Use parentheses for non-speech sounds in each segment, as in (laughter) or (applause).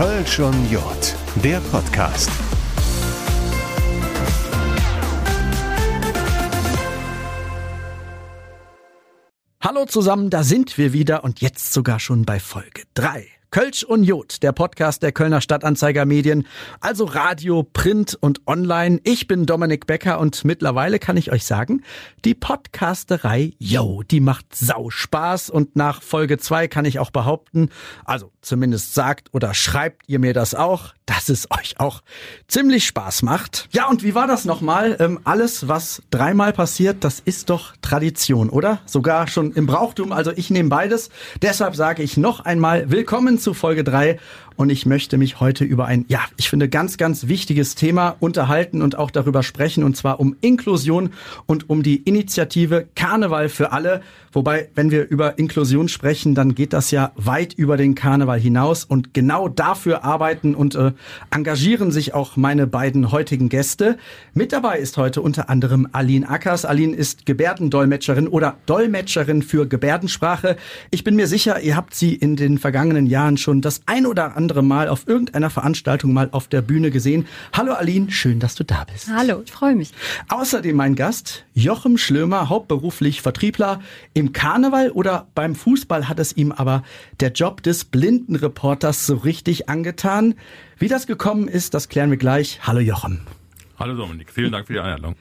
Kölsch und Jod, der Podcast. Hallo zusammen, da sind wir wieder und jetzt sogar schon bei Folge 3. Kölsch und Jod, der Podcast der Kölner Stadtanzeiger Medien, also Radio, Print und Online. Ich bin Dominik Becker und mittlerweile kann ich euch sagen, die Podcasterei, yo, die macht sau Spaß und nach Folge 2 kann ich auch behaupten, also zumindest sagt oder schreibt ihr mir das auch, dass es euch auch ziemlich Spaß macht. Ja, und wie war das nochmal? Ähm, alles, was dreimal passiert, das ist doch Tradition, oder? Sogar schon im Brauchtum, also ich nehme beides. Deshalb sage ich noch einmal willkommen zu Folge 3 und ich möchte mich heute über ein, ja, ich finde ganz, ganz wichtiges Thema unterhalten und auch darüber sprechen und zwar um Inklusion und um die Initiative Karneval für alle. Wobei, wenn wir über Inklusion sprechen, dann geht das ja weit über den Karneval hinaus und genau dafür arbeiten und äh, engagieren sich auch meine beiden heutigen Gäste. Mit dabei ist heute unter anderem Aline Ackers. Aline ist Gebärdendolmetscherin oder Dolmetscherin für Gebärdensprache. Ich bin mir sicher, ihr habt sie in den vergangenen Jahren schon das ein oder andere andere Mal auf irgendeiner Veranstaltung mal auf der Bühne gesehen. Hallo Aline, schön, dass du da bist. Hallo, ich freue mich. Außerdem mein Gast, Jochem Schlömer, hauptberuflich Vertriebler. Im Karneval oder beim Fußball hat es ihm aber der Job des Blindenreporters so richtig angetan. Wie das gekommen ist, das klären wir gleich. Hallo Jochem. Hallo Dominik, vielen Dank für die Einladung.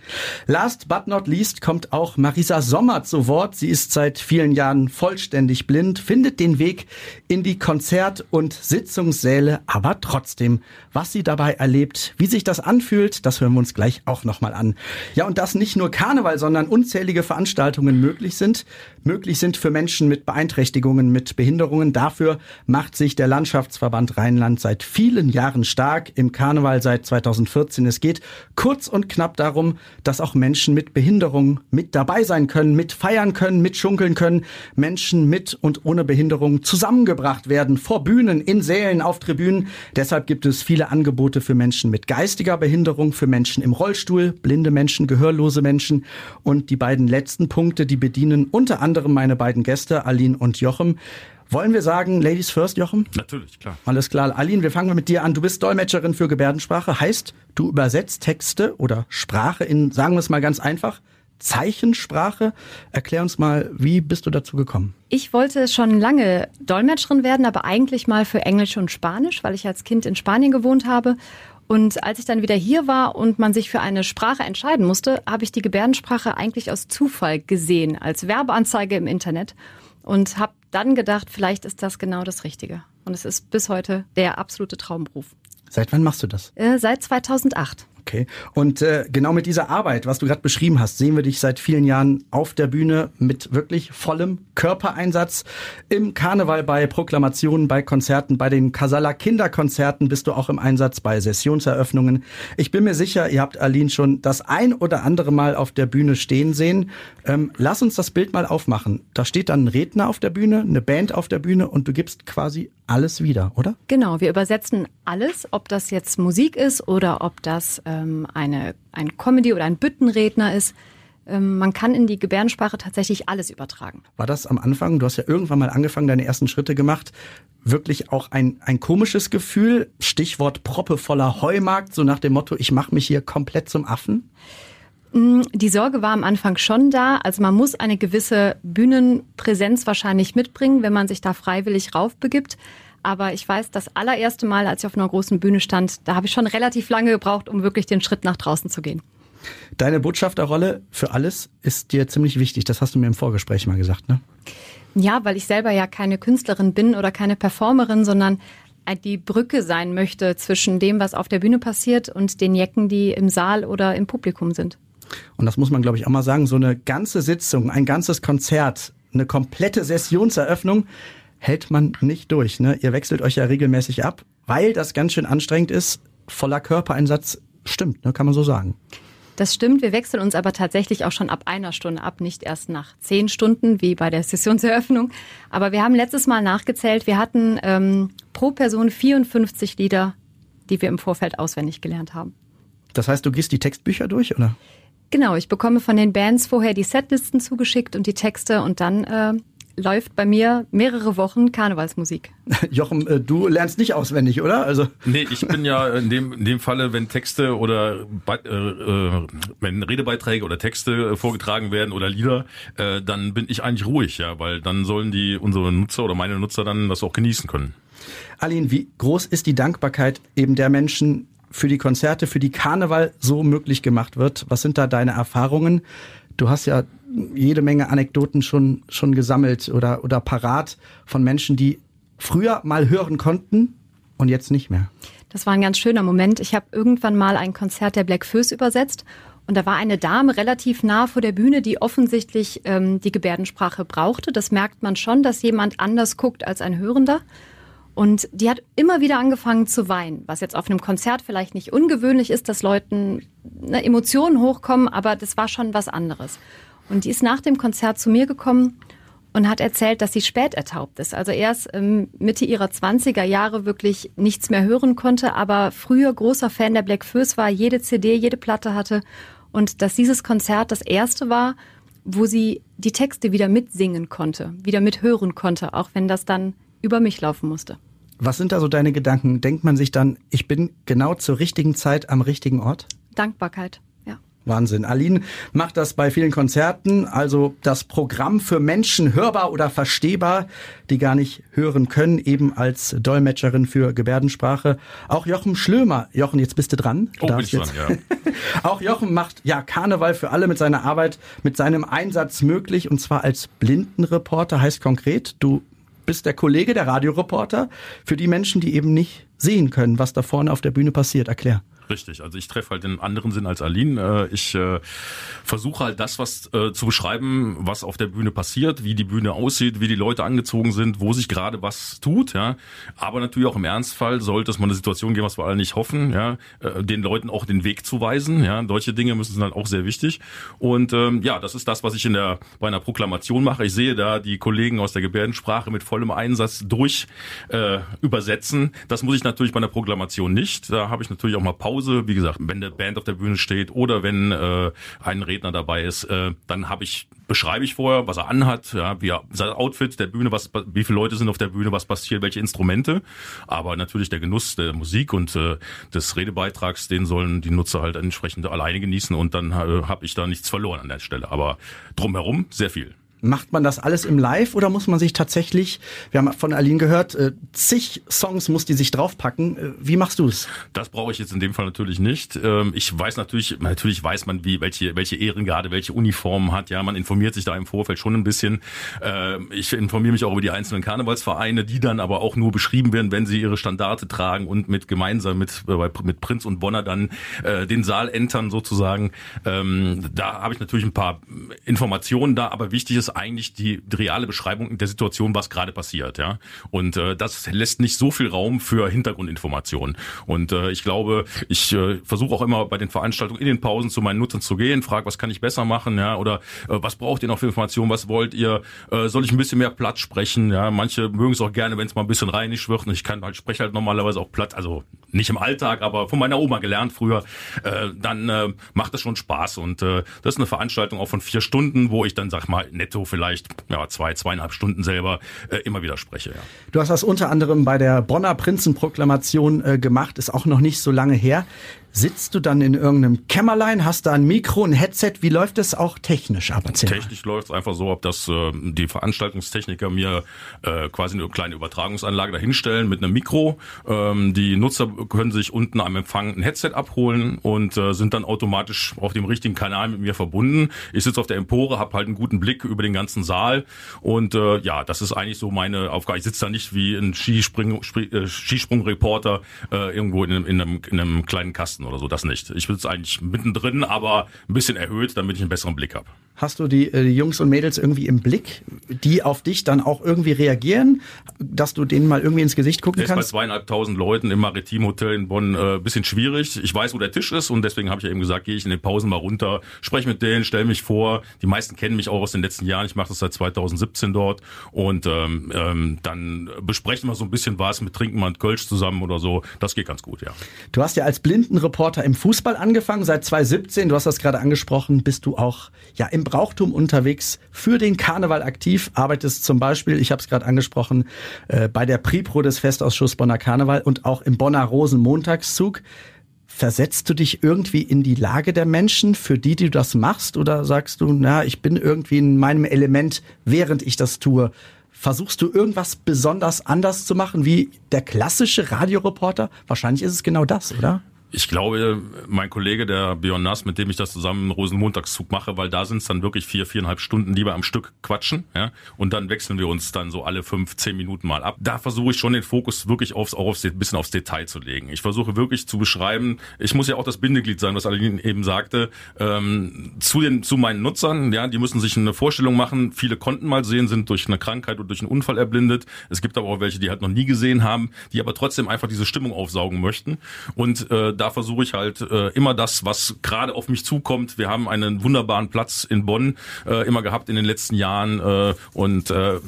Last but not least kommt auch Marisa Sommer zu Wort. Sie ist seit vielen Jahren vollständig blind, findet den Weg in die Konzert- und Sitzungssäle, aber trotzdem, was sie dabei erlebt, wie sich das anfühlt, das hören wir uns gleich auch nochmal an. Ja, und dass nicht nur Karneval, sondern unzählige Veranstaltungen möglich sind, möglich sind für Menschen mit Beeinträchtigungen, mit Behinderungen. Dafür macht sich der Landschaftsverband Rheinland seit vielen Jahren stark, im Karneval seit 2014. Es geht kurz und knapp darum, dass auch Menschen mit Behinderung mit dabei sein können, mit feiern können, mit schunkeln können, Menschen mit und ohne Behinderung zusammengebracht werden, vor Bühnen, in Sälen, auf Tribünen. Deshalb gibt es viele Angebote für Menschen mit geistiger Behinderung, für Menschen im Rollstuhl, blinde Menschen, gehörlose Menschen. Und die beiden letzten Punkte, die bedienen unter anderem meine beiden Gäste, Aline und Jochem. Wollen wir sagen, Ladies first, Jochen? Natürlich, klar. Alles klar. Aline, wir fangen mit dir an. Du bist Dolmetscherin für Gebärdensprache. Heißt, du übersetzt Texte oder Sprache in, sagen wir es mal ganz einfach, Zeichensprache. Erklär uns mal, wie bist du dazu gekommen? Ich wollte schon lange Dolmetscherin werden, aber eigentlich mal für Englisch und Spanisch, weil ich als Kind in Spanien gewohnt habe. Und als ich dann wieder hier war und man sich für eine Sprache entscheiden musste, habe ich die Gebärdensprache eigentlich aus Zufall gesehen, als Werbeanzeige im Internet und habe dann gedacht, vielleicht ist das genau das Richtige. Und es ist bis heute der absolute Traumberuf. Seit wann machst du das? Äh, seit 2008. Okay. Und äh, genau mit dieser Arbeit, was du gerade beschrieben hast, sehen wir dich seit vielen Jahren auf der Bühne mit wirklich vollem Körpereinsatz. Im Karneval bei Proklamationen, bei Konzerten, bei den Casala Kinderkonzerten bist du auch im Einsatz bei Sessionseröffnungen. Ich bin mir sicher, ihr habt Aline schon das ein oder andere Mal auf der Bühne stehen sehen. Ähm, lass uns das Bild mal aufmachen. Da steht dann ein Redner auf der Bühne, eine Band auf der Bühne und du gibst quasi alles wieder, oder? Genau, wir übersetzen alles, ob das jetzt Musik ist oder ob das ähm, eine, ein Comedy oder ein Büttenredner ist. Ähm, man kann in die Gebärdensprache tatsächlich alles übertragen. War das am Anfang, du hast ja irgendwann mal angefangen, deine ersten Schritte gemacht, wirklich auch ein, ein komisches Gefühl? Stichwort proppevoller Heumarkt, so nach dem Motto, ich mache mich hier komplett zum Affen? Mm, die Sorge war am Anfang schon da. Also man muss eine gewisse Bühnenpräsenz wahrscheinlich mitbringen, wenn man sich da freiwillig raufbegibt. Aber ich weiß, das allererste Mal, als ich auf einer großen Bühne stand, da habe ich schon relativ lange gebraucht, um wirklich den Schritt nach draußen zu gehen. Deine Botschafterrolle für alles ist dir ziemlich wichtig. Das hast du mir im Vorgespräch mal gesagt, ne? Ja, weil ich selber ja keine Künstlerin bin oder keine Performerin, sondern die Brücke sein möchte zwischen dem, was auf der Bühne passiert und den Jecken, die im Saal oder im Publikum sind. Und das muss man, glaube ich, auch mal sagen, so eine ganze Sitzung, ein ganzes Konzert, eine komplette Sessionseröffnung hält man nicht durch. Ne? Ihr wechselt euch ja regelmäßig ab, weil das ganz schön anstrengend ist. Voller Körpereinsatz stimmt, ne? kann man so sagen. Das stimmt, wir wechseln uns aber tatsächlich auch schon ab einer Stunde ab, nicht erst nach zehn Stunden wie bei der Sessionseröffnung. Aber wir haben letztes Mal nachgezählt, wir hatten ähm, pro Person 54 Lieder, die wir im Vorfeld auswendig gelernt haben. Das heißt, du gehst die Textbücher durch, oder? Genau, ich bekomme von den Bands vorher die Setlisten zugeschickt und die Texte und dann äh, läuft bei mir mehrere Wochen Karnevalsmusik. (laughs) Jochen, äh, du lernst nicht auswendig, oder? Also nee, ich bin ja in dem, in dem Falle, wenn Texte oder äh, äh, wenn Redebeiträge oder Texte vorgetragen werden oder Lieder, äh, dann bin ich eigentlich ruhig, ja, weil dann sollen die unsere Nutzer oder meine Nutzer dann das auch genießen können. Aline, wie groß ist die Dankbarkeit eben der Menschen für die Konzerte, für die Karneval so möglich gemacht wird? Was sind da deine Erfahrungen? Du hast ja jede Menge Anekdoten schon, schon gesammelt oder, oder parat von Menschen, die früher mal hören konnten und jetzt nicht mehr. Das war ein ganz schöner Moment. Ich habe irgendwann mal ein Konzert der Black Föß übersetzt und da war eine Dame relativ nah vor der Bühne, die offensichtlich ähm, die Gebärdensprache brauchte. Das merkt man schon, dass jemand anders guckt als ein Hörender. Und die hat immer wieder angefangen zu weinen, was jetzt auf einem Konzert vielleicht nicht ungewöhnlich ist, dass Leuten ne, Emotionen hochkommen, aber das war schon was anderes. Und die ist nach dem Konzert zu mir gekommen und hat erzählt, dass sie spät ertaubt ist. Also erst ähm, Mitte ihrer 20er Jahre wirklich nichts mehr hören konnte, aber früher großer Fan der Black Föß war, jede CD, jede Platte hatte und dass dieses Konzert das erste war, wo sie die Texte wieder mitsingen konnte, wieder mithören konnte, auch wenn das dann über mich laufen musste. Was sind da so deine Gedanken? Denkt man sich dann, ich bin genau zur richtigen Zeit am richtigen Ort? Dankbarkeit. Wahnsinn. Aline macht das bei vielen Konzerten, also das Programm für Menschen hörbar oder verstehbar, die gar nicht hören können, eben als Dolmetscherin für Gebärdensprache. Auch Jochen Schlömer. Jochen, jetzt bist du dran. Du oh, bin ich dran, ja. (laughs) Auch Jochen macht ja Karneval für alle mit seiner Arbeit, mit seinem Einsatz möglich und zwar als Blindenreporter heißt konkret, du bist der Kollege, der Radioreporter für die Menschen, die eben nicht sehen können, was da vorne auf der Bühne passiert. Erklär. Richtig, also ich treffe halt den anderen Sinn als Aline. Äh, ich äh, versuche halt das, was äh, zu beschreiben, was auf der Bühne passiert, wie die Bühne aussieht, wie die Leute angezogen sind, wo sich gerade was tut, ja. Aber natürlich auch im Ernstfall sollte es mal eine Situation geben, was wir alle nicht hoffen, ja, den Leuten auch den Weg zu weisen, ja. Solche Dinge müssen sind halt auch sehr wichtig. Und ähm, ja, das ist das, was ich in der bei einer Proklamation mache. Ich sehe da die Kollegen aus der Gebärdensprache mit vollem Einsatz durch äh, übersetzen. Das muss ich natürlich bei einer Proklamation nicht. Da habe ich natürlich auch mal Pause Pause, wie gesagt, wenn der Band auf der Bühne steht oder wenn äh, ein Redner dabei ist, äh, dann habe ich beschreibe ich vorher, was er anhat, ja, wie er, sein Outfit der Bühne, was wie viele Leute sind auf der Bühne, was passiert, welche Instrumente, aber natürlich der Genuss der Musik und äh, des Redebeitrags, den sollen die Nutzer halt entsprechend alleine genießen und dann äh, habe ich da nichts verloren an der Stelle, aber drumherum sehr viel. Macht man das alles im Live oder muss man sich tatsächlich, wir haben von Aline gehört, äh, zig Songs muss die sich draufpacken. Äh, wie machst du es? Das brauche ich jetzt in dem Fall natürlich nicht. Ähm, ich weiß natürlich, natürlich weiß man, wie welche welche Ehrengarde, welche Uniformen hat. Ja, man informiert sich da im Vorfeld schon ein bisschen. Ähm, ich informiere mich auch über die einzelnen Karnevalsvereine, die dann aber auch nur beschrieben werden, wenn sie ihre Standarte tragen und mit gemeinsam mit äh, mit Prinz und Bonner dann den Saal entern sozusagen. Ähm, da habe ich natürlich ein paar Informationen da, aber wichtig ist eigentlich die, die reale Beschreibung der Situation, was gerade passiert, ja. Und äh, das lässt nicht so viel Raum für Hintergrundinformationen. Und äh, ich glaube, ich äh, versuche auch immer bei den Veranstaltungen in den Pausen zu meinen Nutzern zu gehen, frage, was kann ich besser machen, ja, oder äh, was braucht ihr noch für Informationen, was wollt ihr, äh, soll ich ein bisschen mehr Platz sprechen, ja. Manche mögen es auch gerne, wenn es mal ein bisschen reinig wird. Und ich kann halt spreche halt normalerweise auch Platz, also nicht im Alltag, aber von meiner Oma gelernt früher. Äh, dann äh, macht das schon Spaß und äh, das ist eine Veranstaltung auch von vier Stunden, wo ich dann sag mal netto so vielleicht ja, zwei, zweieinhalb Stunden selber äh, immer wieder spreche. Ja. Du hast das unter anderem bei der Bonner Prinzenproklamation äh, gemacht, ist auch noch nicht so lange her. Sitzt du dann in irgendeinem Kämmerlein, hast da ein Mikro, ein Headset? Wie läuft es auch technisch ab? Technisch läuft es einfach so ab, dass äh, die Veranstaltungstechniker mir äh, quasi eine kleine Übertragungsanlage dahinstellen mit einem Mikro. Ähm, die Nutzer können sich unten am Empfang ein Headset abholen und äh, sind dann automatisch auf dem richtigen Kanal mit mir verbunden. Ich sitze auf der Empore, habe halt einen guten Blick über den ganzen Saal und äh, ja, das ist eigentlich so meine Aufgabe. Ich sitze da nicht wie ein Skisprung, äh, Skisprungreporter äh, irgendwo in einem, in, einem, in einem kleinen Kasten Kasten oder so, das nicht. Ich sitze eigentlich mittendrin, aber ein bisschen erhöht, damit ich einen besseren Blick habe. Hast du die, äh, die Jungs und Mädels irgendwie im Blick, die auf dich dann auch irgendwie reagieren, dass du denen mal irgendwie ins Gesicht gucken kannst? Ist bei zweieinhalbtausend Leuten im Maritimhotel in Bonn äh, bisschen schwierig. Ich weiß, wo der Tisch ist und deswegen habe ich ja eben gesagt, gehe ich in den Pausen mal runter, spreche mit denen, stelle mich vor. Die meisten kennen mich auch aus den letzten Jahren. Ich mache das seit 2017 dort und ähm, ähm, dann besprechen wir so ein bisschen was mit Trinken mal Kölsch zusammen oder so. Das geht ganz gut, ja. Du hast ja als Blindenreporter im Fußball angefangen seit 2017. Du hast das gerade angesprochen. Bist du auch ja im Brauchtum unterwegs, für den Karneval aktiv, arbeitest zum Beispiel, ich habe es gerade angesprochen, äh, bei der Pripro des Festausschusses Bonner Karneval und auch im Bonner Rosenmontagszug. Versetzt du dich irgendwie in die Lage der Menschen, für die du das machst? Oder sagst du, na, ich bin irgendwie in meinem Element, während ich das tue? Versuchst du irgendwas besonders anders zu machen wie der klassische Radioreporter? Wahrscheinlich ist es genau das, oder? Ich glaube, mein Kollege, der Björn Nass, mit dem ich das zusammen im Rosenmontagszug mache, weil da sind es dann wirklich vier, viereinhalb Stunden, die wir am Stück quatschen, ja, und dann wechseln wir uns dann so alle fünf, zehn Minuten mal ab. Da versuche ich schon den Fokus wirklich aufs, auch aufs, ein bisschen aufs Detail zu legen. Ich versuche wirklich zu beschreiben, ich muss ja auch das Bindeglied sein, was Aline eben sagte, ähm, zu den, zu meinen Nutzern, ja, die müssen sich eine Vorstellung machen. Viele konnten mal sehen, sind durch eine Krankheit oder durch einen Unfall erblindet. Es gibt aber auch welche, die halt noch nie gesehen haben, die aber trotzdem einfach diese Stimmung aufsaugen möchten und äh, da versuche ich halt äh, immer das, was gerade auf mich zukommt. Wir haben einen wunderbaren Platz in Bonn äh, immer gehabt in den letzten Jahren äh, und äh,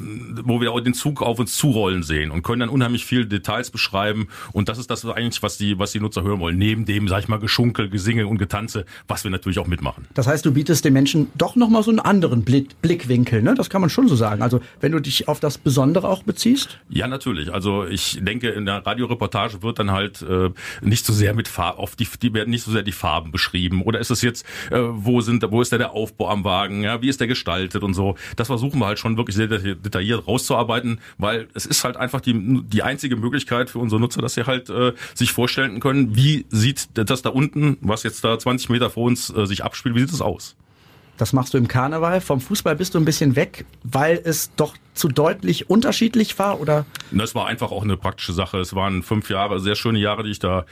wo wir auch den Zug auf uns zurollen sehen und können dann unheimlich viele Details beschreiben und das ist das eigentlich, was die, was die Nutzer hören wollen. Neben dem, sag ich mal, Geschunkel, Gesinge und Getanze, was wir natürlich auch mitmachen. Das heißt, du bietest den Menschen doch nochmal so einen anderen Blick, Blickwinkel, ne? Das kann man schon so sagen. Also wenn du dich auf das Besondere auch beziehst? Ja, natürlich. Also ich denke, in der Radioreportage wird dann halt äh, nicht so sehr mit Farbe, oft die, die werden nicht so sehr die Farben beschrieben. Oder ist es jetzt, äh, wo sind, wo ist da der Aufbau am Wagen, ja, wie ist der gestaltet und so. Das versuchen wir halt schon wirklich sehr detailliert rauszuarbeiten, weil es ist halt einfach die, die einzige Möglichkeit für unsere Nutzer, dass sie halt äh, sich vorstellen können, wie sieht das da unten, was jetzt da 20 Meter vor uns äh, sich abspielt, wie sieht es aus? Das machst du im Karneval. Vom Fußball bist du ein bisschen weg, weil es doch zu deutlich unterschiedlich war, oder? Das war einfach auch eine praktische Sache. Es waren fünf Jahre, sehr schöne Jahre, die ich da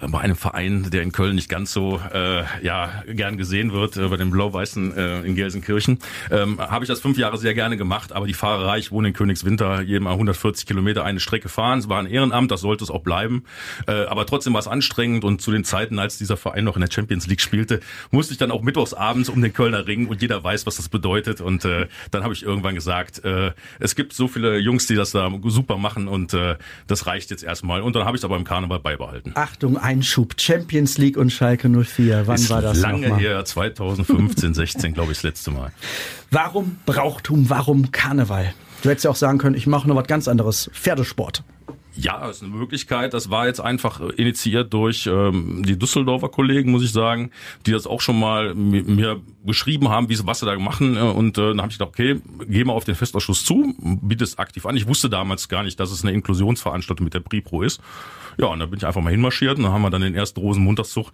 äh, bei einem Verein, der in Köln nicht ganz so äh, ja gern gesehen wird, äh, bei den Blau-Weißen äh, in Gelsenkirchen, ähm, habe ich das fünf Jahre sehr gerne gemacht. Aber die Fahrerei, ich wohne in Königswinter, jedem 140 Kilometer eine Strecke fahren. Es war ein Ehrenamt, das sollte es auch bleiben. Äh, aber trotzdem war es anstrengend und zu den Zeiten, als dieser Verein noch in der Champions League spielte, musste ich dann auch mittwochs abends um den Kölner Ring und jeder weiß, was das bedeutet. Und äh, dann habe ich irgendwann gesagt, äh, es gibt so viele Jungs, die das da super machen und äh, das reicht jetzt erstmal. Und dann habe ich es aber im Karneval beibehalten. Achtung, Einschub. Champions League und Schalke 04. Wann Ist war das Lange her, 2015, 16, glaube ich, das letzte Mal. Warum Brauchtum? Warum Karneval? Du hättest ja auch sagen können, ich mache noch was ganz anderes. Pferdesport. Ja, ist eine Möglichkeit. Das war jetzt einfach äh, initiiert durch ähm, die Düsseldorfer Kollegen, muss ich sagen, die das auch schon mal mi- mir geschrieben haben, wie sie was sie da machen. äh, Und äh, dann habe ich gedacht, okay, geh mal auf den Festausschuss zu, biete es aktiv an. Ich wusste damals gar nicht, dass es eine Inklusionsveranstaltung mit der Pripro ist. Ja, und da bin ich einfach mal hinmarschiert und dann haben wir dann den ersten Rosenmontagszug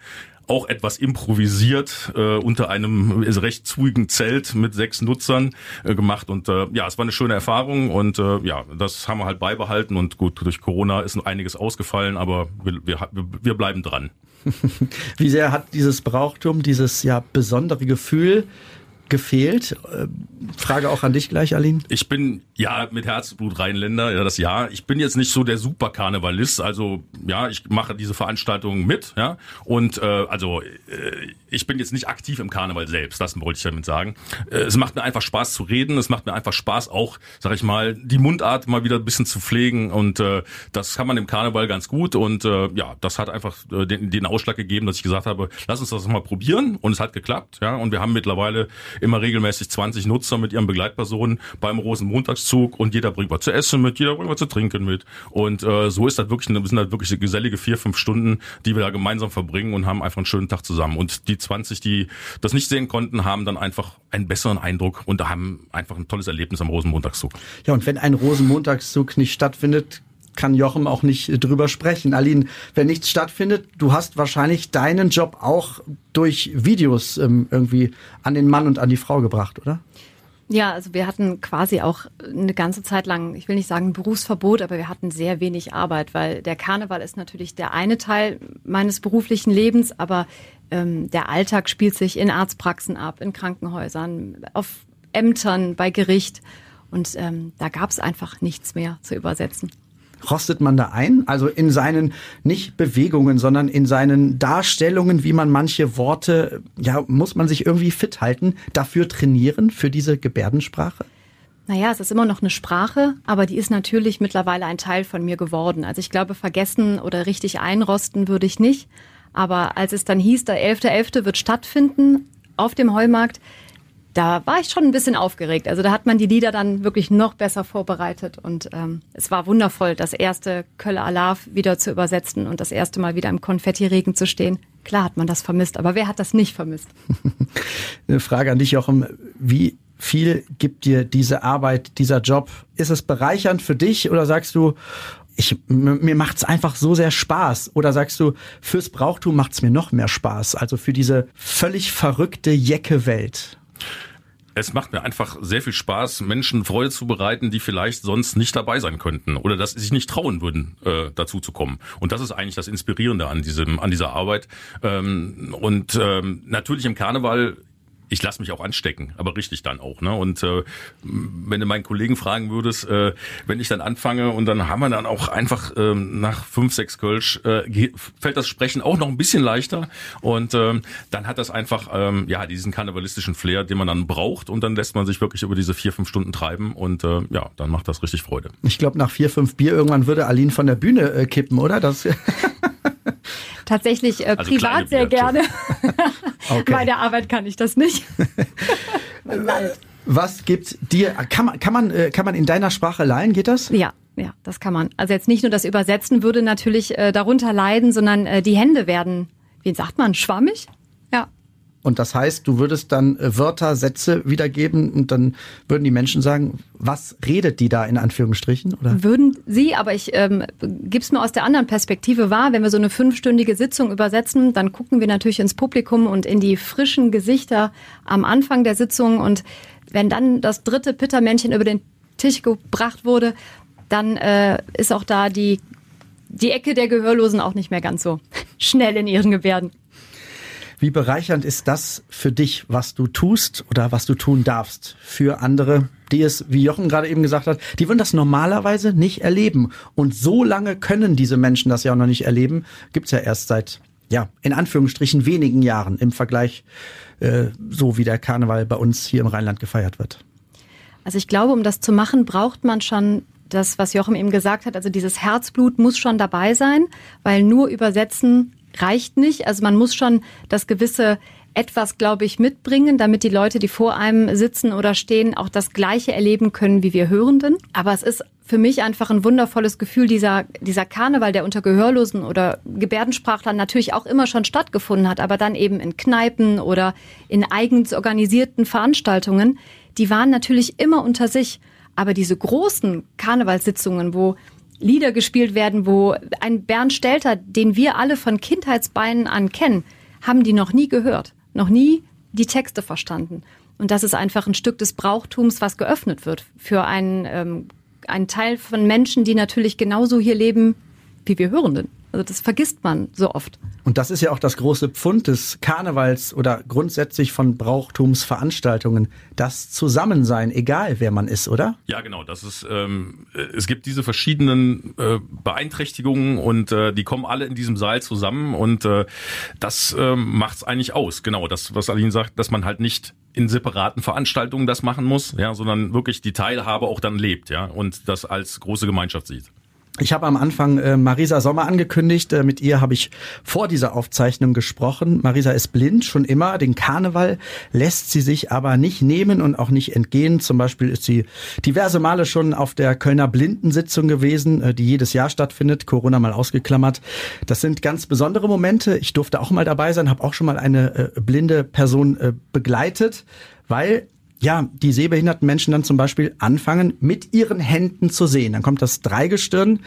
auch etwas improvisiert äh, unter einem recht zugigen Zelt mit sechs Nutzern äh, gemacht und äh, ja, es war eine schöne Erfahrung und äh, ja, das haben wir halt beibehalten und gut, durch Corona ist einiges ausgefallen, aber wir, wir, wir bleiben dran. (laughs) Wie sehr hat dieses Brauchtum, dieses ja besondere Gefühl gefehlt? Äh, Frage auch an dich gleich, Aline. Ich bin ja mit Herzblut Rheinländer, ja das Jahr. Ich bin jetzt nicht so der Superkarnevalist, also ja, ich mache diese Veranstaltungen mit, ja. Und äh, also äh, ich bin jetzt nicht aktiv im Karneval selbst, das wollte ich damit sagen. Äh, es macht mir einfach Spaß zu reden, es macht mir einfach Spaß auch, sag ich mal, die Mundart mal wieder ein bisschen zu pflegen und äh, das kann man im Karneval ganz gut und äh, ja, das hat einfach äh, den, den Ausschlag gegeben, dass ich gesagt habe, lass uns das mal probieren und es hat geklappt, ja. Und wir haben mittlerweile immer regelmäßig 20 Nutzer mit ihren Begleitpersonen beim Rosenmontagszug und jeder bringt was zu essen mit, jeder bringt was zu trinken mit. Und äh, so ist das wirklich, sind das wirklich gesellige vier, fünf Stunden, die wir da gemeinsam verbringen und haben einfach einen schönen Tag zusammen. Und die 20, die das nicht sehen konnten, haben dann einfach einen besseren Eindruck und haben einfach ein tolles Erlebnis am Rosenmontagszug. Ja, und wenn ein Rosenmontagszug nicht stattfindet, kann Jochen auch nicht äh, drüber sprechen. Aline, wenn nichts stattfindet, du hast wahrscheinlich deinen Job auch durch Videos ähm, irgendwie an den Mann und an die Frau gebracht, oder? Ja, also wir hatten quasi auch eine ganze Zeit lang, ich will nicht sagen Berufsverbot, aber wir hatten sehr wenig Arbeit, weil der Karneval ist natürlich der eine Teil meines beruflichen Lebens, aber ähm, der Alltag spielt sich in Arztpraxen ab, in Krankenhäusern, auf Ämtern, bei Gericht. Und ähm, da gab es einfach nichts mehr zu übersetzen. Rostet man da ein? Also in seinen nicht Bewegungen, sondern in seinen Darstellungen, wie man manche Worte, ja, muss man sich irgendwie fit halten, dafür trainieren, für diese Gebärdensprache? Naja, es ist immer noch eine Sprache, aber die ist natürlich mittlerweile ein Teil von mir geworden. Also ich glaube, vergessen oder richtig einrosten würde ich nicht. Aber als es dann hieß, der 11.11. .11. wird stattfinden auf dem Heumarkt, da war ich schon ein bisschen aufgeregt. Also da hat man die Lieder dann wirklich noch besser vorbereitet und ähm, es war wundervoll, das erste Kölle Alarv wieder zu übersetzen und das erste Mal wieder im Konfettiregen zu stehen. Klar hat man das vermisst, aber wer hat das nicht vermisst? (laughs) Eine Frage an dich, Jochen. Wie viel gibt dir diese Arbeit, dieser Job? Ist es bereichernd für dich oder sagst du, ich, mir macht's einfach so sehr Spaß. Oder sagst du, fürs Brauchtum macht's mir noch mehr Spaß. Also für diese völlig verrückte Jecke-Welt. Es macht mir einfach sehr viel Spaß, Menschen Freude zu bereiten, die vielleicht sonst nicht dabei sein könnten oder dass sie sich nicht trauen würden, äh, dazu zu kommen. Und das ist eigentlich das Inspirierende an diesem, an dieser Arbeit. Ähm, und ähm, natürlich im Karneval ich lasse mich auch anstecken, aber richtig dann auch. Ne? Und äh, wenn du meinen Kollegen fragen würdest, äh, wenn ich dann anfange und dann haben wir dann auch einfach ähm, nach fünf, sechs Kölsch, äh, fällt das Sprechen auch noch ein bisschen leichter. Und ähm, dann hat das einfach ähm, ja diesen karnevalistischen Flair, den man dann braucht. Und dann lässt man sich wirklich über diese vier, fünf Stunden treiben. Und äh, ja, dann macht das richtig Freude. Ich glaube, nach vier, fünf Bier irgendwann würde Aline von der Bühne äh, kippen, oder? Das (laughs) Tatsächlich äh, also privat sehr gerne. (laughs) okay. Bei der Arbeit kann ich das nicht. (laughs) Was gibt dir, kann man, kann man, äh, kann man in deiner Sprache leihen, geht das? Ja. Ja, das kann man. Also jetzt nicht nur das Übersetzen würde natürlich äh, darunter leiden, sondern äh, die Hände werden, wie sagt man, schwammig? Und das heißt, du würdest dann äh, Wörter, Sätze wiedergeben und dann würden die Menschen sagen, was redet die da in Anführungsstrichen? Oder? Würden sie, aber ich ähm, gebe es mir aus der anderen Perspektive wahr, wenn wir so eine fünfstündige Sitzung übersetzen, dann gucken wir natürlich ins Publikum und in die frischen Gesichter am Anfang der Sitzung. Und wenn dann das dritte Pittermännchen über den Tisch gebracht wurde, dann äh, ist auch da die, die Ecke der Gehörlosen auch nicht mehr ganz so (laughs) schnell in ihren Gebärden. Wie bereichernd ist das für dich, was du tust oder was du tun darfst für andere, die es, wie Jochen gerade eben gesagt hat, die würden das normalerweise nicht erleben. Und so lange können diese Menschen das ja auch noch nicht erleben. Gibt's ja erst seit, ja, in Anführungsstrichen wenigen Jahren im Vergleich, äh, so wie der Karneval bei uns hier im Rheinland gefeiert wird. Also ich glaube, um das zu machen, braucht man schon das, was Jochen eben gesagt hat, also dieses Herzblut muss schon dabei sein, weil nur übersetzen reicht nicht. Also man muss schon das gewisse etwas, glaube ich, mitbringen, damit die Leute, die vor einem sitzen oder stehen, auch das Gleiche erleben können wie wir Hörenden. Aber es ist für mich einfach ein wundervolles Gefühl, dieser, dieser Karneval, der unter Gehörlosen oder Gebärdensprachlern natürlich auch immer schon stattgefunden hat, aber dann eben in Kneipen oder in eigens organisierten Veranstaltungen, die waren natürlich immer unter sich. Aber diese großen Karnevalssitzungen, wo Lieder gespielt werden, wo ein Bernd Stelter, den wir alle von Kindheitsbeinen an kennen, haben die noch nie gehört, noch nie die Texte verstanden. Und das ist einfach ein Stück des Brauchtums, was geöffnet wird für einen, ähm, einen Teil von Menschen, die natürlich genauso hier leben wie wir Hörenden. Also das vergisst man so oft. Und das ist ja auch das große Pfund des Karnevals oder grundsätzlich von Brauchtumsveranstaltungen. Das Zusammensein, egal wer man ist, oder? Ja, genau. Das ist, ähm, es gibt diese verschiedenen äh, Beeinträchtigungen und äh, die kommen alle in diesem Saal zusammen und äh, das äh, macht es eigentlich aus. Genau, das, was Aline sagt, dass man halt nicht in separaten Veranstaltungen das machen muss, ja, sondern wirklich die Teilhabe auch dann lebt, ja, und das als große Gemeinschaft sieht. Ich habe am Anfang äh, Marisa Sommer angekündigt. Äh, mit ihr habe ich vor dieser Aufzeichnung gesprochen. Marisa ist blind schon immer. Den Karneval lässt sie sich aber nicht nehmen und auch nicht entgehen. Zum Beispiel ist sie diverse Male schon auf der Kölner Blindensitzung gewesen, äh, die jedes Jahr stattfindet. Corona mal ausgeklammert. Das sind ganz besondere Momente. Ich durfte auch mal dabei sein, habe auch schon mal eine äh, blinde Person äh, begleitet, weil ja, die sehbehinderten Menschen dann zum Beispiel anfangen, mit ihren Händen zu sehen. Dann kommt das Dreigestirn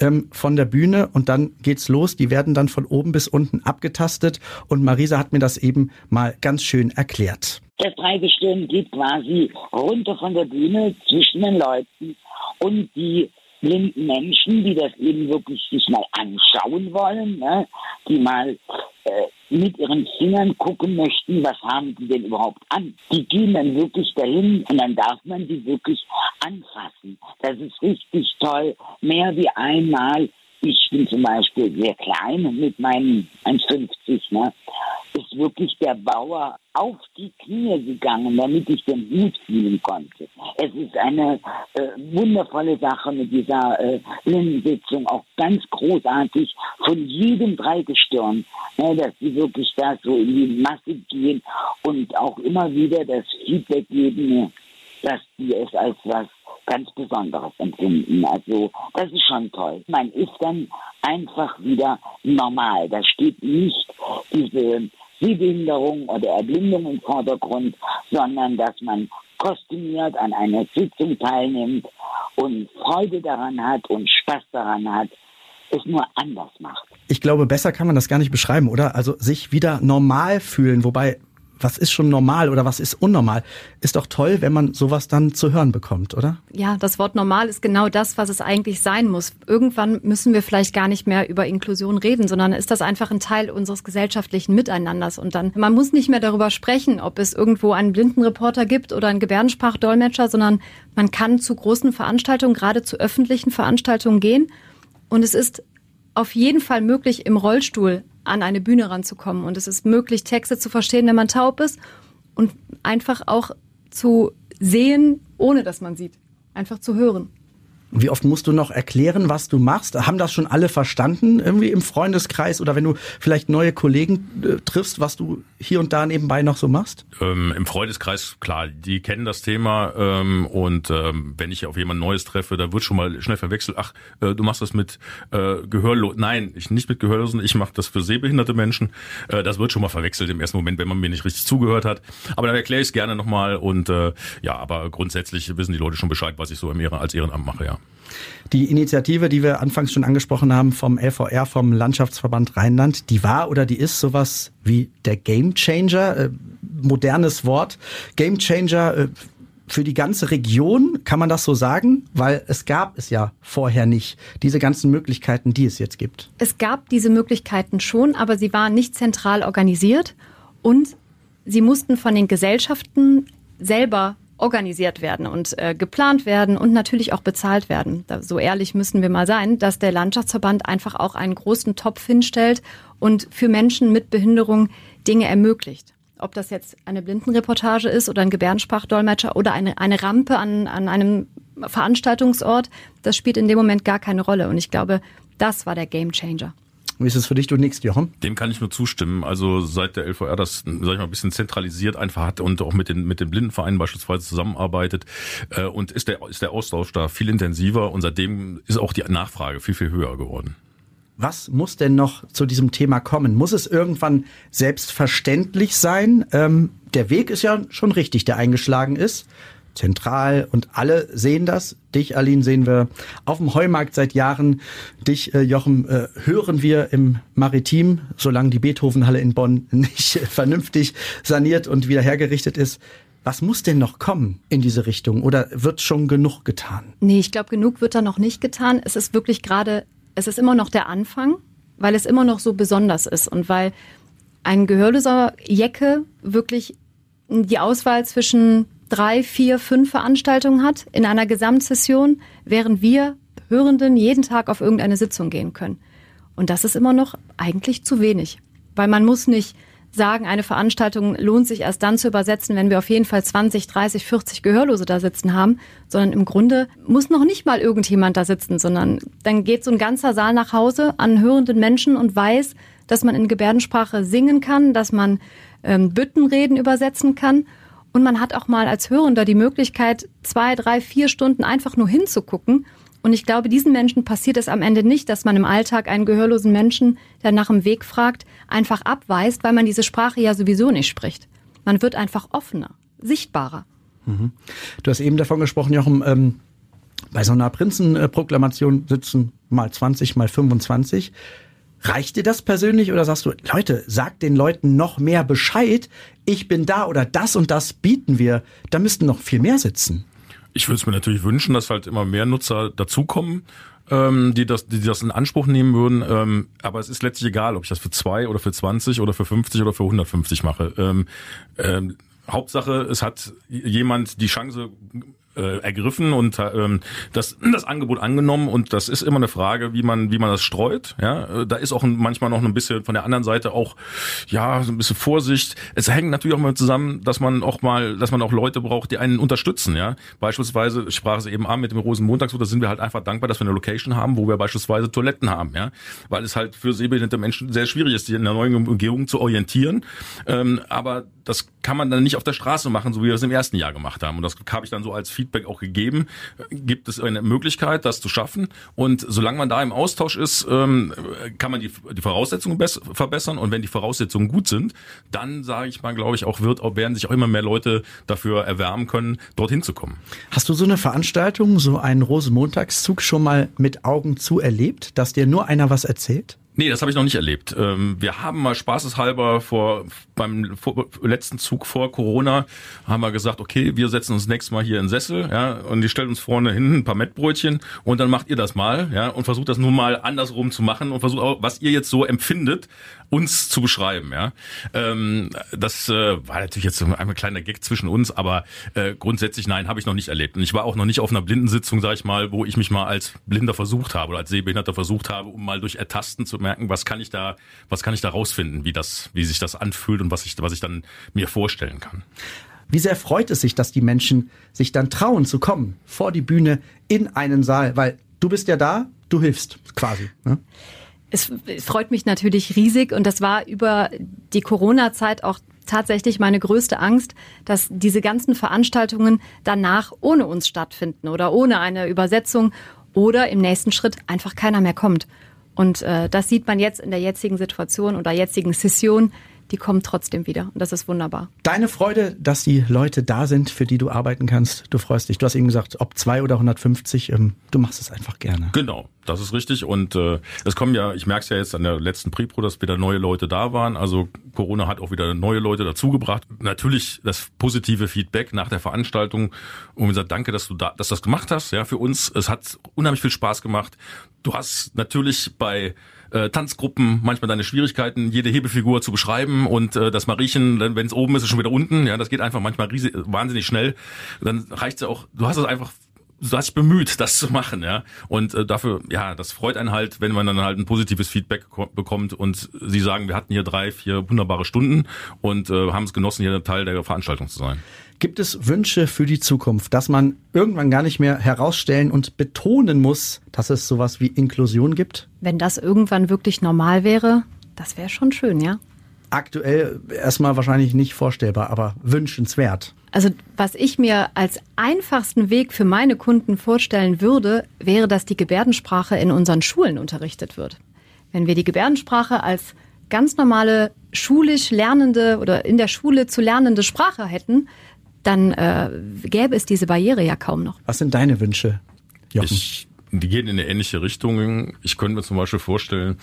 ähm, von der Bühne und dann geht's los. Die werden dann von oben bis unten abgetastet und Marisa hat mir das eben mal ganz schön erklärt. Das Dreigestirn geht quasi runter von der Bühne zwischen den Leuten und die blinden Menschen, die das eben wirklich sich mal anschauen wollen, ne? die mal äh, mit ihren Fingern gucken möchten, was haben die denn überhaupt an. Die gehen dann wirklich dahin und dann darf man die wirklich anfassen. Das ist richtig toll. Mehr wie einmal. Ich bin zum Beispiel sehr klein mit meinen 1,50, ne? Ist wirklich der Bauer auf die Knie gegangen, damit ich den Hut fühlen konnte. Es ist eine äh, wundervolle Sache mit dieser äh, Lindensitzung, auch ganz großartig von jedem Dreigestirn, ne, dass sie wirklich da so in die Masse gehen und auch immer wieder das Feedback geben, dass die es als was ganz Besonderes empfinden. Also das ist schon toll. Man ist dann einfach wieder normal. Da steht nicht diese Sehbehinderung oder Erblindung im Vordergrund, sondern dass man kostümiert an einer Sitzung teilnimmt und Freude daran hat und Spaß daran hat, es nur anders macht. Ich glaube, besser kann man das gar nicht beschreiben, oder? Also sich wieder normal fühlen, wobei was ist schon normal oder was ist unnormal? Ist doch toll, wenn man sowas dann zu hören bekommt, oder? Ja, das Wort normal ist genau das, was es eigentlich sein muss. Irgendwann müssen wir vielleicht gar nicht mehr über Inklusion reden, sondern ist das einfach ein Teil unseres gesellschaftlichen Miteinanders. Und dann, man muss nicht mehr darüber sprechen, ob es irgendwo einen Blindenreporter gibt oder einen Gebärdensprachdolmetscher, sondern man kann zu großen Veranstaltungen, gerade zu öffentlichen Veranstaltungen gehen. Und es ist auf jeden Fall möglich, im Rollstuhl an eine Bühne ranzukommen. Und es ist möglich, Texte zu verstehen, wenn man taub ist und einfach auch zu sehen, ohne dass man sieht. Einfach zu hören. Wie oft musst du noch erklären, was du machst? Haben das schon alle verstanden irgendwie im Freundeskreis oder wenn du vielleicht neue Kollegen äh, triffst, was du hier und da nebenbei noch so machst? Ähm, Im Freundeskreis, klar, die kennen das Thema ähm, und ähm, wenn ich auf jemand Neues treffe, da wird schon mal schnell verwechselt, ach, äh, du machst das mit äh, Gehörlosen. Nein, ich nicht mit Gehörlosen, ich mache das für sehbehinderte Menschen. Äh, das wird schon mal verwechselt im ersten Moment, wenn man mir nicht richtig zugehört hat. Aber dann erkläre ich es gerne nochmal und äh, ja, aber grundsätzlich wissen die Leute schon Bescheid, was ich so im als Ehrenamt mache, ja. Die Initiative, die wir anfangs schon angesprochen haben vom LVR, vom Landschaftsverband Rheinland, die war oder die ist sowas wie der Game Changer, äh, modernes Wort. Game Changer äh, für die ganze Region, kann man das so sagen? Weil es gab es ja vorher nicht, diese ganzen Möglichkeiten, die es jetzt gibt. Es gab diese Möglichkeiten schon, aber sie waren nicht zentral organisiert und sie mussten von den Gesellschaften selber organisiert werden und äh, geplant werden und natürlich auch bezahlt werden. Da, so ehrlich müssen wir mal sein, dass der Landschaftsverband einfach auch einen großen Topf hinstellt und für Menschen mit Behinderung Dinge ermöglicht. Ob das jetzt eine Blindenreportage ist oder ein Gebärdensprachdolmetscher oder eine, eine Rampe an, an einem Veranstaltungsort, das spielt in dem Moment gar keine Rolle. Und ich glaube, das war der Gamechanger. Wie ist es für dich, du nix, Jochen? Dem kann ich nur zustimmen. Also seit der LVR das, sag ich mal, ein bisschen zentralisiert einfach hat und auch mit den, mit den Blindenvereinen beispielsweise zusammenarbeitet äh, und ist der, ist der Austausch da viel intensiver und seitdem ist auch die Nachfrage viel, viel höher geworden. Was muss denn noch zu diesem Thema kommen? Muss es irgendwann selbstverständlich sein? Ähm, der Weg ist ja schon richtig, der eingeschlagen ist zentral und alle sehen das. Dich, Aline, sehen wir auf dem Heumarkt seit Jahren. Dich, äh, Jochen, äh, hören wir im Maritim, solange die Beethovenhalle in Bonn (laughs) nicht vernünftig saniert und wieder hergerichtet ist. Was muss denn noch kommen in diese Richtung oder wird schon genug getan? Nee, ich glaube, genug wird da noch nicht getan. Es ist wirklich gerade, es ist immer noch der Anfang, weil es immer noch so besonders ist und weil ein gehörloser Jecke wirklich die Auswahl zwischen drei, vier, fünf Veranstaltungen hat in einer Gesamtsession, während wir Hörenden jeden Tag auf irgendeine Sitzung gehen können. Und das ist immer noch eigentlich zu wenig, weil man muss nicht sagen, eine Veranstaltung lohnt sich erst dann zu übersetzen, wenn wir auf jeden Fall 20, 30, 40 Gehörlose da sitzen haben, sondern im Grunde muss noch nicht mal irgendjemand da sitzen, sondern dann geht so ein ganzer Saal nach Hause an hörenden Menschen und weiß, dass man in Gebärdensprache singen kann, dass man ähm, Büttenreden übersetzen kann und man hat auch mal als Hörender die Möglichkeit, zwei, drei, vier Stunden einfach nur hinzugucken. Und ich glaube, diesen Menschen passiert es am Ende nicht, dass man im Alltag einen gehörlosen Menschen, der nach dem Weg fragt, einfach abweist, weil man diese Sprache ja sowieso nicht spricht. Man wird einfach offener, sichtbarer. Mhm. Du hast eben davon gesprochen, Jochen, ähm, bei so einer Prinzenproklamation sitzen mal 20, mal 25. Reicht dir das persönlich oder sagst du, Leute, sag den Leuten noch mehr Bescheid, ich bin da oder das und das bieten wir. Da müssten noch viel mehr sitzen. Ich würde es mir natürlich wünschen, dass halt immer mehr Nutzer dazukommen, ähm, die, das, die das in Anspruch nehmen würden. Ähm, aber es ist letztlich egal, ob ich das für zwei oder für 20 oder für 50 oder für 150 mache. Ähm, ähm, Hauptsache, es hat jemand die Chance äh, ergriffen und ähm, das, das Angebot angenommen und das ist immer eine Frage, wie man, wie man das streut. Ja, äh, da ist auch manchmal noch ein bisschen von der anderen Seite auch, ja, so ein bisschen Vorsicht. Es hängt natürlich auch mal zusammen, dass man auch mal, dass man auch Leute braucht, die einen unterstützen. Ja, beispielsweise, ich sprach es eben an mit dem Rosenmontag, da sind wir halt einfach dankbar, dass wir eine Location haben, wo wir beispielsweise Toiletten haben. Ja, weil es halt für sehbehinderte Menschen sehr schwierig ist, sich in der neuen Umgebung zu orientieren. Ähm, aber das kann man dann nicht auf der Straße machen, so wie wir es im ersten Jahr gemacht haben. Und das habe ich dann so als Feedback auch gegeben. Gibt es eine Möglichkeit, das zu schaffen? Und solange man da im Austausch ist, ähm, kann man die, die Voraussetzungen verbessern. Und wenn die Voraussetzungen gut sind, dann sage ich mal, glaube ich, auch wird, werden sich auch immer mehr Leute dafür erwärmen können, dorthin zu kommen. Hast du so eine Veranstaltung, so einen Rosenmontagszug schon mal mit Augen zu erlebt, dass dir nur einer was erzählt? Nee, das habe ich noch nicht erlebt. Ähm, wir haben mal spaßeshalber vor beim letzten Zug vor Corona haben wir gesagt, okay, wir setzen uns nächstes Mal hier in Sessel, ja, und die stellen uns vorne hin ein paar Mettbrötchen und dann macht ihr das mal, ja, und versucht das nur mal andersrum zu machen und versucht auch, was ihr jetzt so empfindet, uns zu beschreiben, ja. Ähm, das äh, war natürlich jetzt ein kleiner Gag zwischen uns, aber äh, grundsätzlich nein, habe ich noch nicht erlebt. Und ich war auch noch nicht auf einer Blindensitzung, sag ich mal, wo ich mich mal als Blinder versucht habe oder als Sehbehinderter versucht habe, um mal durch Ertasten zu merken, was kann ich da, was kann ich da rausfinden, wie das, wie sich das anfühlt und was ich, was ich dann mir vorstellen kann. Wie sehr freut es sich, dass die Menschen sich dann trauen zu kommen vor die Bühne in einen Saal, weil du bist ja da, du hilfst quasi. Ne? Es freut mich natürlich riesig und das war über die Corona-Zeit auch tatsächlich meine größte Angst, dass diese ganzen Veranstaltungen danach ohne uns stattfinden oder ohne eine Übersetzung oder im nächsten Schritt einfach keiner mehr kommt. Und äh, das sieht man jetzt in der jetzigen Situation oder jetzigen Session die kommen trotzdem wieder. Und das ist wunderbar. Deine Freude, dass die Leute da sind, für die du arbeiten kannst, du freust dich. Du hast eben gesagt, ob zwei oder 150, ähm, du machst es einfach gerne. Genau, das ist richtig. Und äh, es kommen ja, ich merke es ja jetzt an der letzten Prepro, dass wieder neue Leute da waren. Also Corona hat auch wieder neue Leute dazugebracht. Natürlich das positive Feedback nach der Veranstaltung. Und gesagt, danke, dass du da, dass du das gemacht hast. Ja, für uns. Es hat unheimlich viel Spaß gemacht. Du hast natürlich bei äh, Tanzgruppen manchmal deine Schwierigkeiten, jede Hebefigur zu beschreiben und äh, das Mariechen, wenn es oben ist, ist schon wieder unten. Ja, das geht einfach manchmal riesig, wahnsinnig schnell. Dann reicht es ja auch, du hast es einfach du hast dich bemüht, das zu machen, ja. Und äh, dafür, ja, das freut einen halt, wenn man dann halt ein positives Feedback bekommt und sie sagen, wir hatten hier drei, vier wunderbare Stunden und äh, haben es genossen, hier Teil der Veranstaltung zu sein. Gibt es Wünsche für die Zukunft, dass man irgendwann gar nicht mehr herausstellen und betonen muss, dass es sowas wie Inklusion gibt? Wenn das irgendwann wirklich normal wäre, das wäre schon schön, ja. Aktuell erstmal wahrscheinlich nicht vorstellbar, aber wünschenswert. Also was ich mir als einfachsten Weg für meine Kunden vorstellen würde, wäre, dass die Gebärdensprache in unseren Schulen unterrichtet wird. Wenn wir die Gebärdensprache als ganz normale schulisch lernende oder in der Schule zu lernende Sprache hätten, dann äh, gäbe es diese Barriere ja kaum noch. Was sind deine Wünsche, Jochen? Ich, die gehen in eine ähnliche Richtung. Ich könnte mir zum Beispiel vorstellen,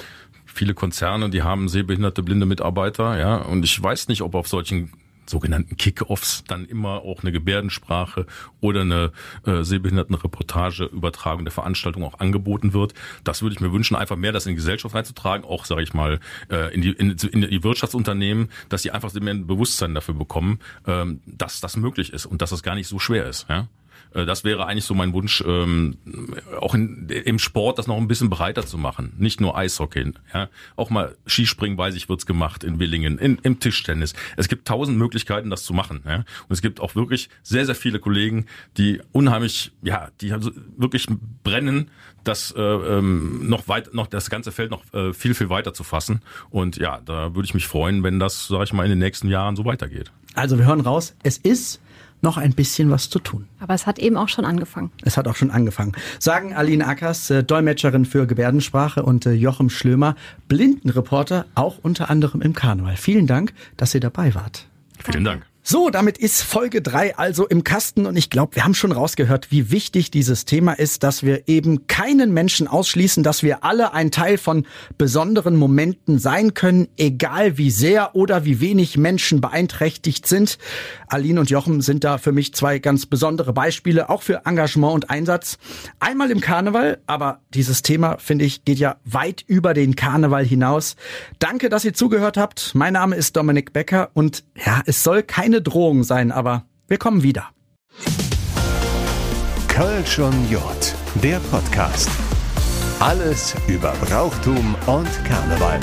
viele Konzerne, die haben sehbehinderte blinde Mitarbeiter, ja, und ich weiß nicht, ob auf solchen sogenannten Kick-Offs dann immer auch eine Gebärdensprache oder eine äh, Sehbehindertenreportage, Übertragung der Veranstaltung auch angeboten wird. Das würde ich mir wünschen, einfach mehr das in die Gesellschaft reinzutragen, auch sage ich mal äh, in, die, in, in die Wirtschaftsunternehmen, dass sie einfach mehr ein Bewusstsein dafür bekommen, ähm, dass das möglich ist und dass das gar nicht so schwer ist. Ja? Äh, das wäre eigentlich so mein Wunsch, ähm, auch in, im Sport das noch ein bisschen breiter zu machen. Nicht nur Eishockey. Ja? Auch mal Skispringen, weiß ich, wird's gemacht in Willingen, in, im Tischtennis. Es gibt tausend Möglichkeiten, das zu machen. Ja? Und es gibt auch wirklich sehr, sehr viele Kollegen, die unheimlich, ja, die also wirklich brennen, das äh, ähm, noch weit, noch das ganze Feld noch äh, viel, viel weiter zu fassen. Und ja, da würde ich mich freuen, wenn das, sage ich mal, in den nächsten Jahren so weitergeht. Also wir hören raus, es ist noch ein bisschen was zu tun. Aber es hat eben auch schon angefangen. Es hat auch schon angefangen. Sagen Aline Ackers, äh, Dolmetscherin für Gebärdensprache und äh, Jochen Schlömer, Blindenreporter, auch unter anderem im Karneval. Vielen Dank, dass ihr dabei wart. Vielen Dank. So, damit ist Folge drei also im Kasten und ich glaube, wir haben schon rausgehört, wie wichtig dieses Thema ist, dass wir eben keinen Menschen ausschließen, dass wir alle ein Teil von besonderen Momenten sein können, egal wie sehr oder wie wenig Menschen beeinträchtigt sind. Aline und Jochen sind da für mich zwei ganz besondere Beispiele, auch für Engagement und Einsatz. Einmal im Karneval, aber dieses Thema, finde ich, geht ja weit über den Karneval hinaus. Danke, dass ihr zugehört habt. Mein Name ist Dominik Becker und ja, es soll kein keine Drohung sein, aber wir kommen wieder. Kölsch und Jod, der Podcast. Alles über Brauchtum und Karneval.